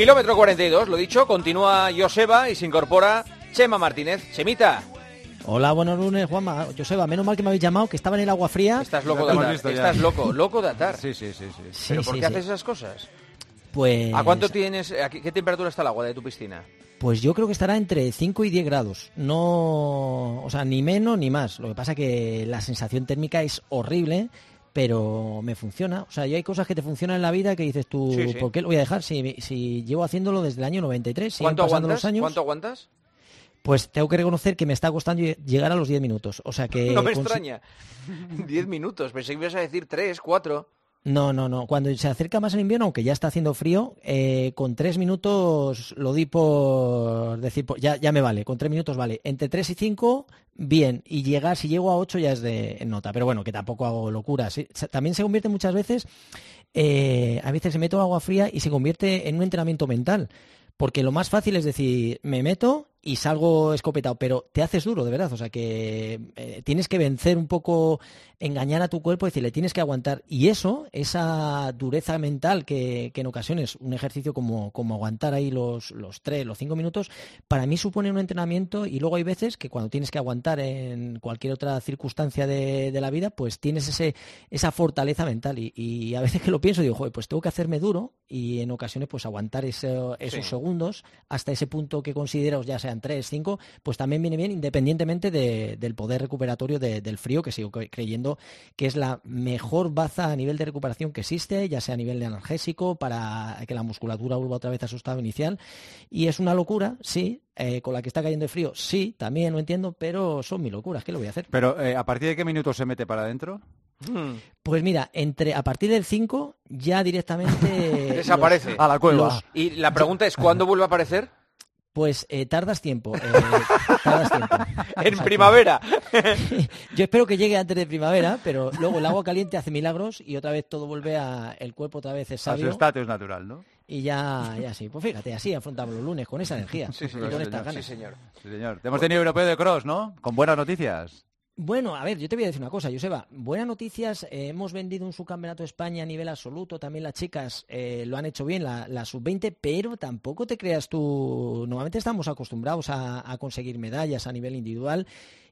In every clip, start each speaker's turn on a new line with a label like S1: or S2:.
S1: Kilómetro 42, lo dicho, continúa Joseba y se incorpora Chema Martínez. Chemita.
S2: Hola, buenos lunes, Juanma. Joseba, menos mal que me habéis llamado, que estaba en el agua fría.
S1: Estás loco de atar. Estás loco, loco de atar.
S3: Sí, sí, sí. sí.
S1: ¿Pero
S2: Sí,
S1: por qué
S2: sí.
S1: haces esas cosas?
S2: Pues,
S1: ¿A cuánto tienes, a qué, qué temperatura está el agua de tu piscina?
S2: Pues yo creo que estará entre 5 y 10 grados. No, o sea, ni menos ni más. Lo que pasa que la sensación térmica es horrible, pero me funciona. O sea, yo hay cosas que te funcionan en la vida que dices tú,
S1: Sí, sí.
S2: ¿por qué lo voy a dejar? Si, si llevo haciéndolo desde el año 93, siguen
S1: ¿Cuánto aguantas?
S2: los años.
S1: ¿Cuánto aguantas?
S2: Pues tengo que reconocer que me está costando lle- llegar a los 10 minutos. O sea que...
S1: no me extraña. Diez minutos, pensé que ibas a decir tres, cuatro.
S2: No, no, no. Cuando se acerca más el invierno, aunque ya está haciendo frío, eh, con tres minutos lo di por decir, ya, ya me vale, con tres minutos vale. Entre tres y cinco, bien. Y llegar, si llego a ocho ya es de nota. Pero bueno, que tampoco hago locuras. ¿sí? También se convierte muchas veces, eh, a veces se meto agua fría y se convierte en un entrenamiento mental. Porque lo más fácil es decir, me meto y salgo escopetado, pero te haces duro, de verdad. O sea que eh, tienes que vencer un poco, engañar a tu cuerpo, decirle, tienes que aguantar. Y eso, esa dureza mental que, que en ocasiones un ejercicio como, como aguantar ahí los, los tres, los cinco minutos, para mí supone un entrenamiento y luego hay veces que cuando tienes que aguantar en cualquier otra circunstancia de, de la vida, pues tienes ese, esa fortaleza mental. Y, y a veces que lo pienso, digo, joder, pues tengo que hacerme duro y en ocasiones pues aguantar ese- esos
S1: Sí.
S2: segundos hasta ese punto que considero, ya sean tres, cinco, pues también viene bien independientemente de- del poder recuperatorio de- del frío, que sigo cre- creyendo que es la mejor baza a nivel de recuperación que existe, ya sea a nivel de analgésico, para que la musculatura vuelva otra vez a su estado inicial. Y es una locura, sí, eh, con la que está cayendo el frío, sí, también lo entiendo, pero son mis locuras, ¿qué lo voy a hacer?
S3: Pero, eh, ¿a partir de qué minutos se mete para adentro?
S1: Hmm.
S2: Pues mira, entre a partir del 5 ya directamente...
S1: Desaparece.
S3: A la cueva.
S2: los-
S1: Y la pregunta es, ¿cuándo vuelve a aparecer?
S2: Pues eh, tardas tiempo. eh, tardas tiempo. O
S1: En
S2: sea
S1: primavera.
S2: Yo espero que llegue antes de primavera, pero luego el agua caliente hace milagros y otra vez todo vuelve a. El cuerpo otra vez es
S3: A su
S2: sabio
S3: estatus natural, ¿no?
S2: y ya, ya sí. Pues fíjate, así afrontamos los lunes con esa energía
S1: Sí,
S2: y
S1: señor,
S2: con
S1: sí,
S2: estas
S1: señor,
S2: ganas.
S1: sí, señor.
S3: Sí, señor. Hemos tenido europeo de cross, ¿no? Con buenas noticias.
S2: Bueno, a ver, yo te voy a decir una cosa, Joseba. Buenas noticias, eh, hemos vendido un subcampeonato de España a nivel absoluto, también las chicas eh, lo han hecho bien, la, la sub-20, pero tampoco te creas tú, normalmente estamos acostumbrados a, a conseguir medallas a nivel individual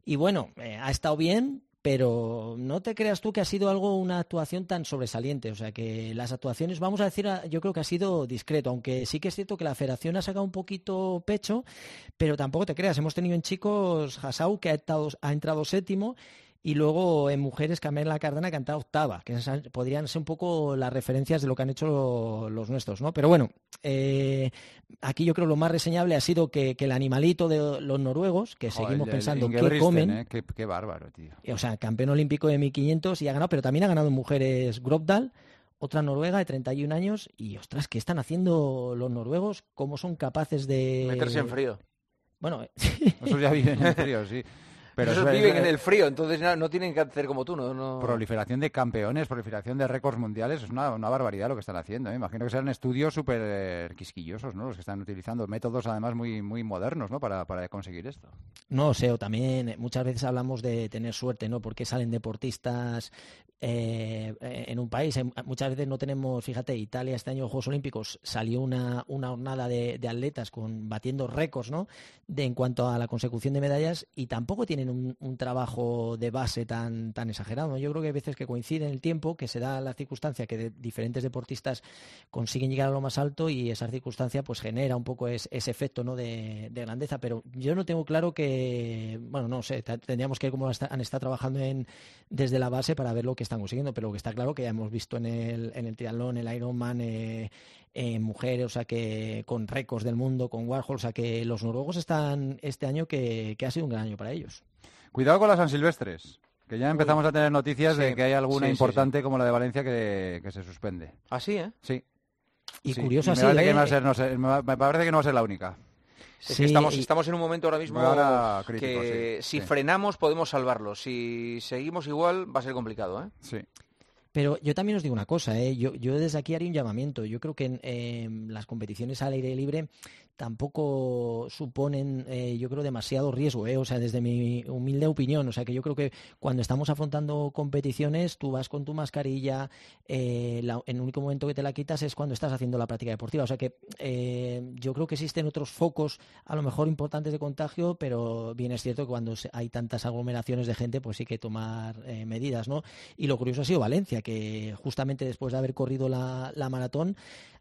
S2: y bueno, eh, ha estado bien, pero no te creas tú que ha sido algo, una actuación tan sobresaliente. O sea que las actuaciones, vamos a decir, yo creo que ha sido discreto, aunque sí que es cierto que la federación ha sacado un poquito pecho, pero tampoco te creas. Hemos tenido en chicos Hasau, que ha, ha entrado séptimo, y luego en mujeres Carmela Cardana, que ha entrado octava, que podrían ser un poco las referencias de lo que han hecho lo- los nuestros, ¿no? Pero bueno, eh, aquí yo creo lo más reseñable ha sido que, que el animalito de los noruegos, que
S3: Joder,
S2: seguimos
S3: el- el
S2: pensando qué
S3: Ingebrigtsen,
S2: comen,
S3: ¿eh? Qué, qué bárbaro, tío.
S2: o sea, campeón olímpico de 1500 y ha ganado, pero también ha ganado en mujeres Gropdal, otra noruega de 31 años y ostras, ¿qué están haciendo los noruegos? ¿Cómo son capaces de
S1: Meterse en frío.
S2: Bueno,
S3: Esos ya viven en frío, sí. Pero
S1: Esos
S3: es-
S1: viven
S3: es-
S1: en el frío, entonces no, no tienen que hacer como tú, ¿no? no...
S3: Proliferación de campeones, proliferación de récords mundiales, es una, una barbaridad lo que están haciendo. ¿eh? Imagino que serán estudios súper eh, quisquillosos, ¿no? Los que están utilizando métodos además muy, muy modernos, ¿no? Para, para conseguir esto.
S2: No sé, o también eh, muchas veces hablamos de tener suerte, ¿no? Porque salen deportistas eh, en un país. Muchas veces no tenemos, fíjate, Italia este año en los Juegos Olímpicos salió una, una jornada de, de atletas con batiendo récords, ¿no? De, en cuanto a la consecución de medallas y tampoco tienen un, trabajo de base tan, tan exagerado. Yo creo que hay veces que coincide en el tiempo, que se da la circunstancia que diferentes deportistas consiguen llegar a lo más alto y esa circunstancia pues genera un poco es- ese efecto ¿no? de, de grandeza. Pero yo no tengo claro que, bueno, no sé, te- tendríamos que ver cómo han trabajando en, desde la base para ver lo que están consiguiendo, pero lo que está claro que ya hemos visto en el, en el triatlón, el Ironman, eh, en mujeres, o sea que con récords del mundo, con Warhol, o sea que los noruegos están este año que, que ha sido un gran año para ellos.
S3: Cuidado con las San Silvestres, que ya empezamos a tener noticias
S1: Sí,
S3: de que hay alguna
S1: sí, sí,
S3: importante como la de Valencia que, que se suspende.
S1: Así, ¿eh?
S3: Sí.
S2: Y
S3: sí.
S2: curioso
S3: me,
S2: así,
S3: parece
S2: ¿eh?
S3: que no va a ser- no sé, me va- me parece que no va a ser la única.
S1: Es que estamos,
S2: y-
S1: estamos en un momento ahora mismo
S3: Ahora crítico,
S1: que
S3: sí,
S1: si
S3: sí.
S1: frenamos podemos salvarlo. Si seguimos igual va a ser complicado, ¿eh?
S3: Sí.
S2: Pero yo también os digo una cosa, ¿eh? yo, desde aquí haría un llamamiento. Yo creo que en, em, las competiciones al aire libre tampoco suponen, eh, yo creo, demasiado riesgo, ¿eh? o sea, desde mi humilde opinión, o sea, que yo creo que cuando estamos afrontando competiciones, tú vas con tu mascarilla, eh, en el único momento que te la quitas es cuando estás haciendo la práctica deportiva, o sea que eh, yo creo que existen otros focos, a lo mejor importantes de contagio, pero bien es cierto que cuando hay tantas aglomeraciones de gente, pues sí que tomar medidas, ¿no? Y lo curioso ha sido Valencia, que justamente después de haber corrido la, la maratón,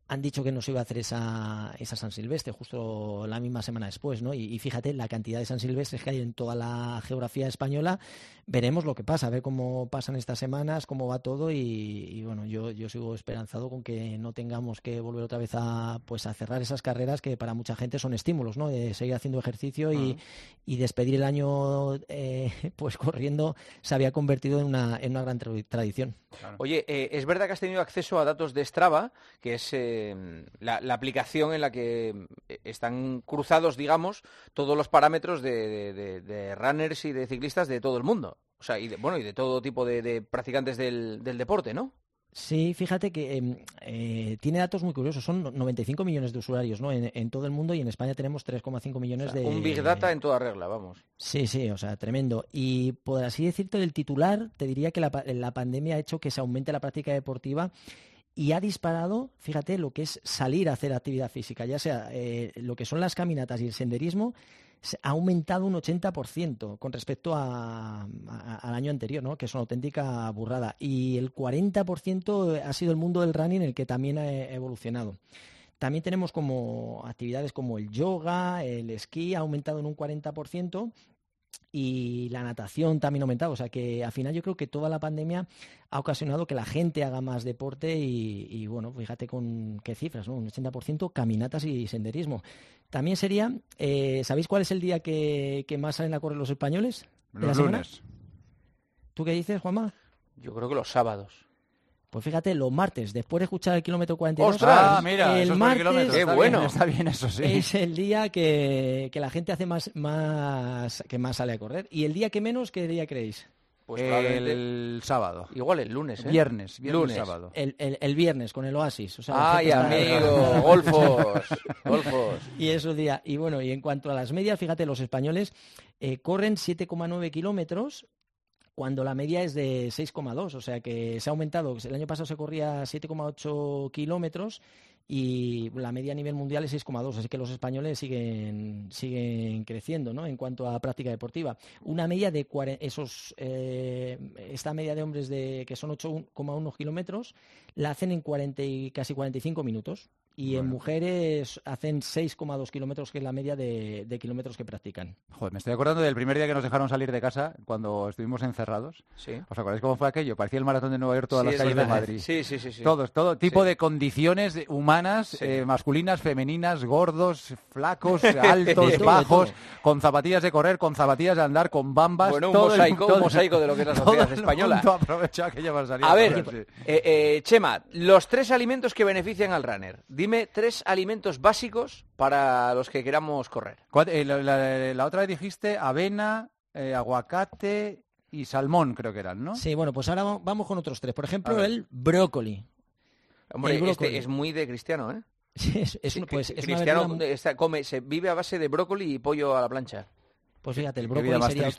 S2: han dicho que no se iba a hacer esa, esa San Silvestre justo la misma semana después, ¿no? Y, fíjate la cantidad de San Silvestres que hay en toda la geografía española. Veremos lo que pasa, a ver cómo pasan estas semanas, cómo va todo y, bueno, yo, yo sigo esperanzado con que no tengamos que volver otra vez a, pues, a cerrar esas carreras que para mucha gente son estímulos, ¿no? De seguir haciendo ejercicio y, y despedir el año eh, pues corriendo se había convertido en una, en una gran tradición.
S1: Oye, eh, es verdad que has tenido acceso a datos de Strava, que es... Eh, la, aplicación en la que eh, están cruzados, digamos, todos los parámetros de, runners y de ciclistas de todo el mundo. O sea, y de, bueno, y de todo tipo de, practicantes del, deporte, ¿no?
S2: Sí, fíjate que em, eh, tiene datos muy curiosos. Son 95 millones de usuarios ¿no? en, todo el mundo y en España tenemos 3,5 millones de...
S1: Un Big Data en toda regla, vamos.
S2: Sí, sí, o sea, tremendo. Y por así decirte, el titular, te diría que la, la pandemia ha hecho que se aumente la práctica deportiva y ha disparado, fíjate, lo que es salir a hacer actividad física, ya sea eh, lo que son las caminatas y el senderismo, ha aumentado un 80% con respecto al año anterior, ¿no? que es una auténtica burrada. Y el 40% ha sido el mundo del running el que también ha evolucionado. También tenemos como actividades como el yoga, el esquí, ha aumentado en un 40%, y la natación también ha aumentado. O sea que al final yo creo que toda la pandemia ha ocasionado que la gente haga más deporte y, bueno, fíjate con qué cifras, ¿no? Un 80% caminatas y senderismo. También sería, eh, ¿sabéis cuál es el día que, más salen a correr los españoles?
S3: los lunes.
S2: ¿Tú qué dices, Juanma?
S1: Yo creo que los sábados.
S2: Pues fíjate, los martes, después de escuchar el kilómetro 42,
S1: ¡Ostras!
S3: mira,
S2: el martes
S1: qué bueno.
S3: está bien eso, sí.
S2: es el día que, la gente hace más, más, que más sale a correr. ¿Y el día que menos, qué día creéis?
S3: Pues el sábado.
S1: Igual el lunes, ¿eh?
S3: Viernes, viernes
S1: lunes.
S3: sábado.
S2: El, el, viernes con el Oasis.
S1: Ay, amigo, golfos, golfos.
S2: Y eso día. Y bueno, y en cuanto a las medias, fíjate, los españoles eh, corren 7,9 kilómetros cuando la media es de 6,2, o sea que se ha aumentado. El año pasado se corría 7,8 kilómetros y la media a nivel mundial es 6,2, así que los españoles siguen, siguen creciendo ¿no? en cuanto a práctica deportiva. Una media de esos, eh, esta media de hombres de, que son 8,1 kilómetros la hacen en 40 y casi 45 minutos y en mujeres hacen 6,2 kilómetros, que es la media de, kilómetros que practican.
S3: Joder, me estoy acordando del primer día que nos dejaron salir de casa cuando estuvimos encerrados.
S1: Sí.
S3: ¿Os acordáis cómo fue aquello? Parecía el maratón de Nueva York todas las calles de Madrid.
S1: Sí, sí, sí. sí.
S3: Todos, todo tipo de condiciones humanas, eh, masculinas, femeninas, gordos, flacos, altos, bajos, con zapatillas de correr, con zapatillas de andar, con bambas.
S1: Bueno, un mosaico, un mosaico de lo que es la sociedad española.
S3: a
S1: ver, eh, eh, Chema, los tres alimentos que benefician al runner dime tres alimentos básicos para los que queramos correr.
S3: Eh, la, otra vez dijiste avena, eh, aguacate y salmón, creo que eran, ¿no?
S2: Sí, bueno, pues ahora vamos con otros tres. Por ejemplo, el brócoli.
S1: Hombre, este es muy de cristiano, ¿eh?
S2: Sí, es, pues,
S1: cristiano come, se vive a base de brócoli y pollo a la plancha.
S2: Pues fíjate, el brócoli sería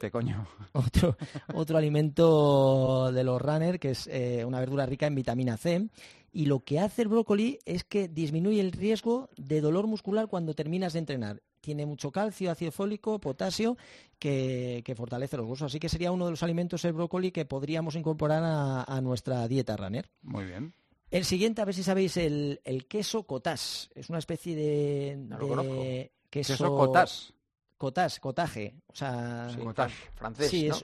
S2: Otro, otro alimento de los runners, que es eh, una verdura rica en vitamina C y lo que hace el brócoli es que disminuye el riesgo de dolor muscular cuando terminas de entrenar. Tiene mucho calcio, ácido fólico, potasio, que, fortalece los huesos. Así que sería uno de los alimentos el brócoli que podríamos incorporar a, nuestra dieta runner.
S3: Muy bien.
S2: El siguiente, a ver si sabéis, el, queso cottage. Es una especie de, queso...
S3: queso cottage.
S2: Cottage, cotaje. O sea,
S1: cottage, francés, sí, Es,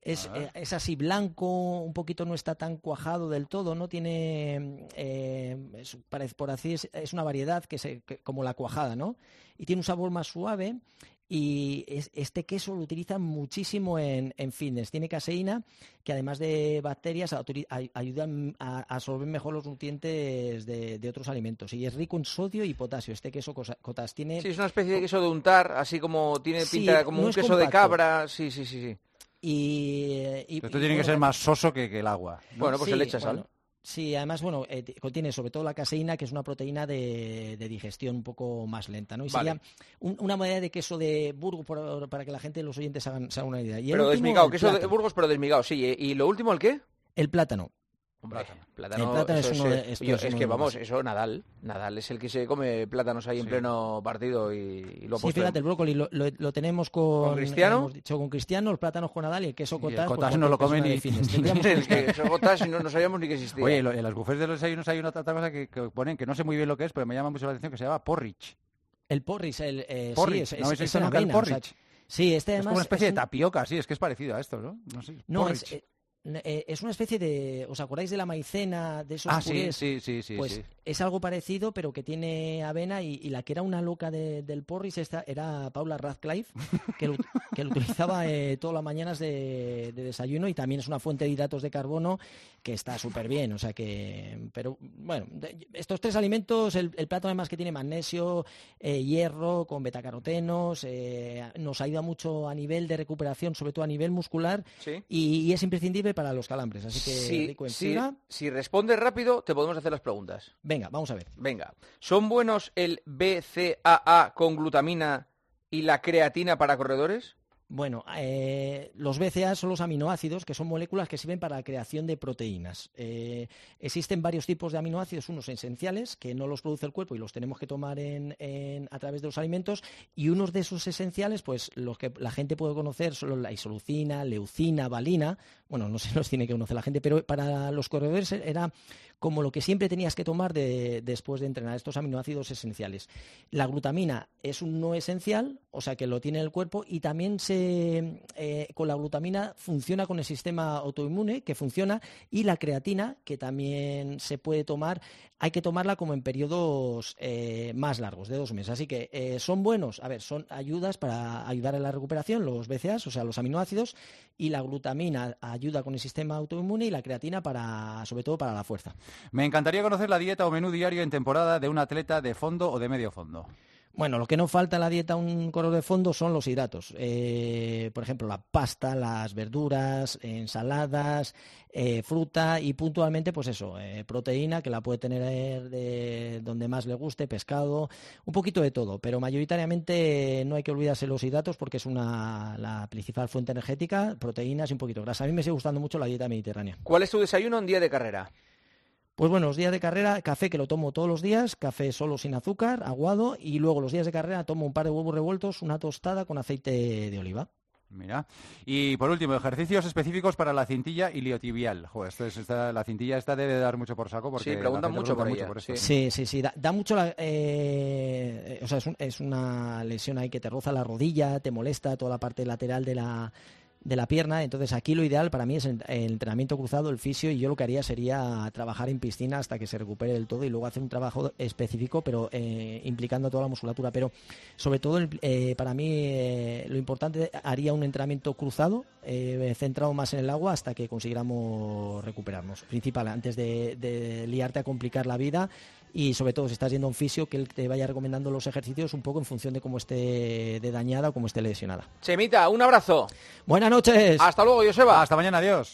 S2: es, eh, es, así blanco, un poquito no está tan cuajado del todo, no tiene, eh, por así es, es, una variedad que, se, como la cuajada, ¿no? Y tiene un sabor más suave y este queso lo utilizan muchísimo en, en, fitness. Tiene caseína que además de bacterias ayudan a absorber mejor los nutrientes de, otros alimentos. Y es rico en sodio y potasio. Este queso cotas tiene...
S1: Sí, es una especie de queso de untar, así como tiene pinta como un queso de cabra. Sí, sí, sí, sí.
S2: Y,
S3: Esto tiene que ser más soso que, el agua.
S1: Bueno, pues se le echa sal.
S2: Sí, además, bueno, eh, contiene sobre todo la caseína, que es una proteína de, digestión un poco más lenta, ¿no? Y sería una moneda de queso de Burgos para que la gente, los oyentes, hagan, se hagan una idea.
S1: pero desmigado, queso de Burgos, pero desmigado, sí. ¿Y lo último el qué?
S2: El plátano.
S1: Plátano. es, uno de, es, que vamos, eso Nadal, Nadal es el que se come plátanos ahí en pleno partido y, lo
S2: Sí, fíjate, el brócoli lo, lo, tenemos con,
S1: ¿Con Cristiano,
S2: hemos dicho con Cristiano, los plátanos con Nadal y el queso
S3: cotas.
S2: el
S3: cotas no lo comen ni.
S1: el queso cotas y no, no, sabíamos ni que existía.
S3: Oye, en las bufés de los desayunos hay una otra cosa que, que, ponen que no sé muy bien lo que es, pero me llama mucho la atención que se llama porridge.
S2: El porridge, el eh,
S3: porridge,
S2: sí,
S3: es, no, es, es, el porridge.
S2: sí, este
S3: además es como una especie de tapioca, sí, es que es parecido a esto, ¿no? No, sé,
S2: no es, eh, es una especie de. ¿Os acordáis de la maicena, de esos
S3: ah, sí, sí, sí, sí,
S2: Pues es algo parecido, pero que tiene avena y, la que era una loca del porris esta era Paula Radcliffe, que lo, que lo utilizaba eh, todas las mañanas de, desayuno y también es una fuente de hidratos de carbono que está súper bien. O sea que. Pero bueno, estos tres alimentos, el, plato además que tiene magnesio, eh, hierro, con betacarotenos, nos ayuda mucho a nivel de recuperación, sobre todo a nivel muscular, y es imprescindible para los calambres. Así que,
S1: si, si, respondes rápido, te podemos hacer las preguntas.
S2: Venga, vamos a ver.
S1: Venga. ¿Son buenos el BCAA con glutamina y la creatina para corredores?
S2: Bueno, eh, los BCA son los aminoácidos, que son moléculas que sirven para la creación de proteínas. Eh, existen varios tipos de aminoácidos, unos esenciales, que no los produce el cuerpo y los tenemos que tomar a través de los alimentos, y unos de esos esenciales, pues los que la gente puede conocer son la isoleucina, leucina, valina. Bueno, no se los tiene que conocer la gente, pero para los corredores era como lo que siempre tenías que tomar después de entrenar, estos aminoácidos esenciales. La glutamina es un no esencial, o sea que lo tiene el cuerpo, y también se, eh, con la glutamina funciona con el sistema autoinmune, que funciona, y la creatina, que también se puede tomar, hay que tomarla como en periodos eh, más largos, de dos meses. Así que eh, son buenos, a ver, son ayudas para ayudar en la recuperación, los BCAAs, o sea, los aminoácidos, y la glutamina ayuda con el sistema autoinmune y la creatina para, sobre todo para la fuerza.
S3: Me encantaría conocer la dieta o menú diario en temporada de un atleta de fondo o de medio fondo.
S2: Bueno, lo que no falta en la dieta un corredor de fondo son los hidratos. Eh, por ejemplo, la pasta, las verduras, ensaladas, eh, fruta y puntualmente, pues eso, eh, proteína que la puede tener de donde más le guste, pescado, un poquito de todo, pero mayoritariamente no hay que olvidarse los hidratos porque es una, la principal fuente energética, proteínas y un poquito de grasa. A mí me sigue gustando mucho la dieta mediterránea.
S1: ¿Cuál es tu desayuno en día de carrera?
S2: Pues bueno, los días de carrera, café que lo tomo todos los días, café solo sin azúcar, aguado, y luego los días de carrera tomo un par de huevos revueltos, una tostada con aceite de oliva.
S3: Mira. Y por último, ejercicios específicos para la cintilla iliotibial. Joder, la cintilla esta debe dar mucho por saco porque
S1: sí, preguntan mucho, por, mucho
S2: sí. sí. sí, Da, mucho la, eh, o sea, es, es, una lesión ahí que te roza la rodilla, te molesta toda la parte lateral de la de la pierna. Entonces aquí lo ideal para mí es el, entrenamiento cruzado, el fisio, y yo lo que haría sería trabajar en piscina hasta que se recupere del todo y luego hacer un trabajo específico, pero eh, implicando toda la musculatura. Pero sobre todo eh, para mí eh, lo importante haría un entrenamiento cruzado, centrado más en el agua hasta que consiguiéramos recuperarnos. Principal, antes de, de liarte a complicar la vida y sobre todo si estás yendo a un fisio que él te vaya recomendando los ejercicios un poco en función de cómo esté de dañada o cómo esté lesionada.
S1: Chemita, un abrazo.
S2: Buenas noches.
S1: Hasta luego, Joseba.
S3: Hasta mañana, adiós.